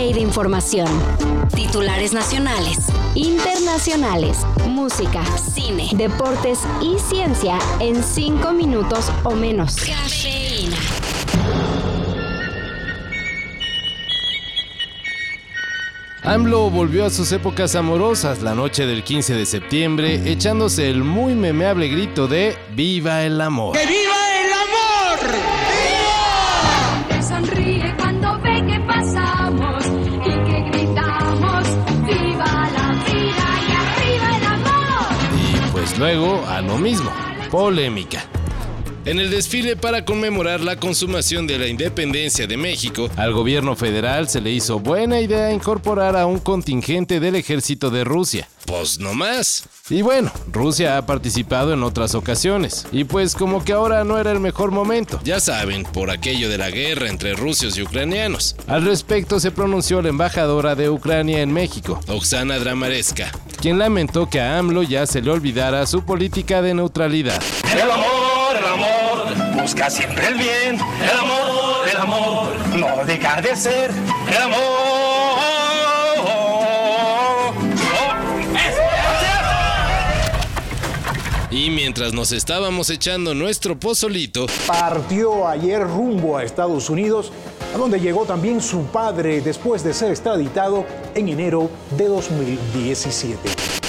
de información. Titulares nacionales, internacionales, música, cine, deportes y ciencia en 5 minutos o menos. Cafeína. AMLO volvió a sus épocas amorosas la noche del 15 de septiembre, echándose el muy memeable grito de ¡Viva el amor! ¡Que viva luego a lo mismo, polémica. En el desfile para conmemorar la consumación de la independencia de México, al gobierno federal se le hizo buena idea incorporar a un contingente del ejército de Rusia. Pues no más. Y bueno, Rusia ha participado en otras ocasiones. Y pues como que ahora no era el mejor momento. Ya saben, por aquello de la guerra entre rusios y ucranianos. Al respecto se pronunció la embajadora de Ucrania en México, Oksana Dramareska, quien lamentó que a AMLO ya se le olvidara su política de neutralidad. El amor, el amor, busca siempre el bien. El amor, el amor, no deja de ser. El amor. Oh, Y mientras nos estábamos echando nuestro pozolito, partió ayer rumbo a Estados Unidos, a donde llegó también su padre después de ser extraditado en enero de 2017.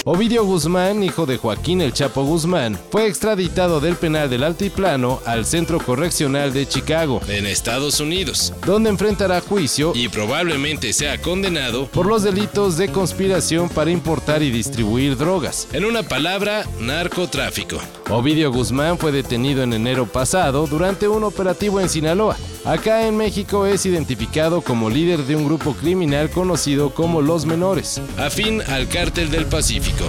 Ovidio Guzmán, hijo de Joaquín El Chapo Guzmán, fue extraditado del penal del Altiplano al Centro Correccional de Chicago, en Estados Unidos, donde enfrentará juicio y probablemente sea condenado por los delitos de conspiración para importar y distribuir drogas. En una palabra, narcotráfico. Ovidio Guzmán fue detenido en enero pasado durante un operativo en Sinaloa. Acá en México es identificado como líder de un grupo criminal conocido como Los Menores, afín al cártel del Pacífico.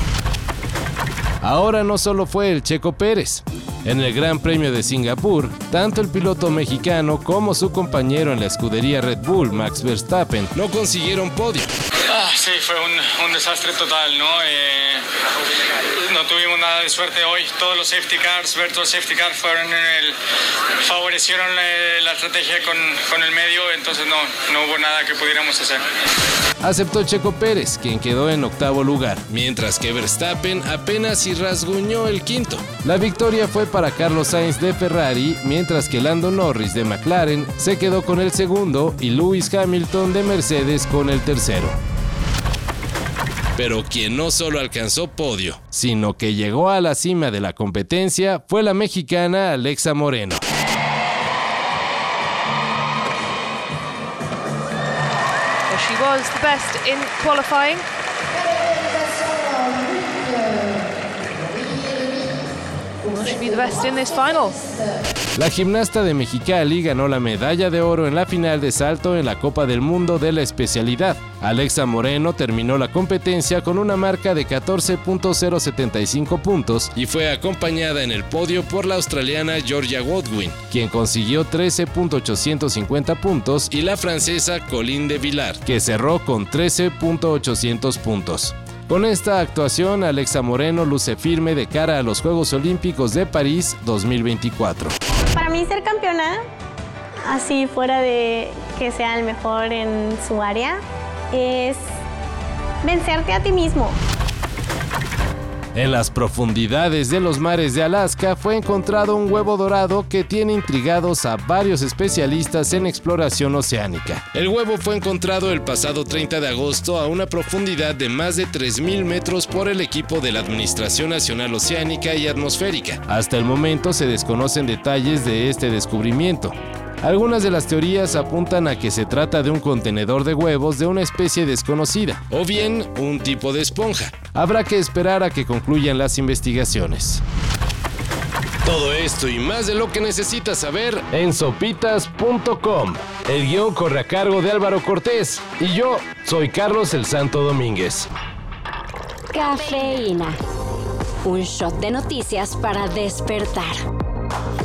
Ahora no solo fue el Checo Pérez. En el Gran Premio de Singapur, tanto el piloto mexicano como su compañero en la escudería Red Bull, Max Verstappen, no consiguieron podio. Sí, fue un, un desastre total, ¿no? Eh, no tuvimos nada de suerte hoy. Todos los safety cars, virtual safety cars, fueron en el, favorecieron eh, la estrategia con, con el medio, entonces no, no hubo nada que pudiéramos hacer. Aceptó Checo Pérez, quien quedó en octavo lugar, mientras que Verstappen apenas si rasguñó el quinto. La victoria fue para Carlos Sainz de Ferrari, mientras que Lando Norris de McLaren se quedó con el segundo y Lewis Hamilton de Mercedes con el tercero. Pero quien no solo alcanzó podio, sino que llegó a la cima de la competencia fue la mexicana Alexa Moreno. She was the best in qualifying. La gimnasta de Mexicali ganó la medalla de oro en la final de salto en la Copa del Mundo de la especialidad. Alexa Moreno terminó la competencia con una marca de 14.075 puntos y fue acompañada en el podio por la australiana Georgia Godwin, quien consiguió 13.850 puntos, y la francesa Colin de Villar, que cerró con 13.800 puntos. Con esta actuación, Alexa Moreno luce firme de cara a los Juegos Olímpicos de París 2024. Para mí ser campeona, así fuera de que sea el mejor en su área, es vencerte a ti mismo. En las profundidades de los mares de Alaska fue encontrado un huevo dorado que tiene intrigados a varios especialistas en exploración oceánica. El huevo fue encontrado el pasado 30 de agosto a una profundidad de más de 3.000 metros por el equipo de la Administración Nacional Oceánica y Atmosférica. Hasta el momento se desconocen detalles de este descubrimiento. Algunas de las teorías apuntan a que se trata de un contenedor de huevos de una especie desconocida, o bien un tipo de esponja. Habrá que esperar a que concluyan las investigaciones. Todo esto y más de lo que necesitas saber en sopitas.com. El guion corre a cargo de Álvaro Cortés y yo soy Carlos el Santo Domínguez. Cafeína. Un shot de noticias para despertar.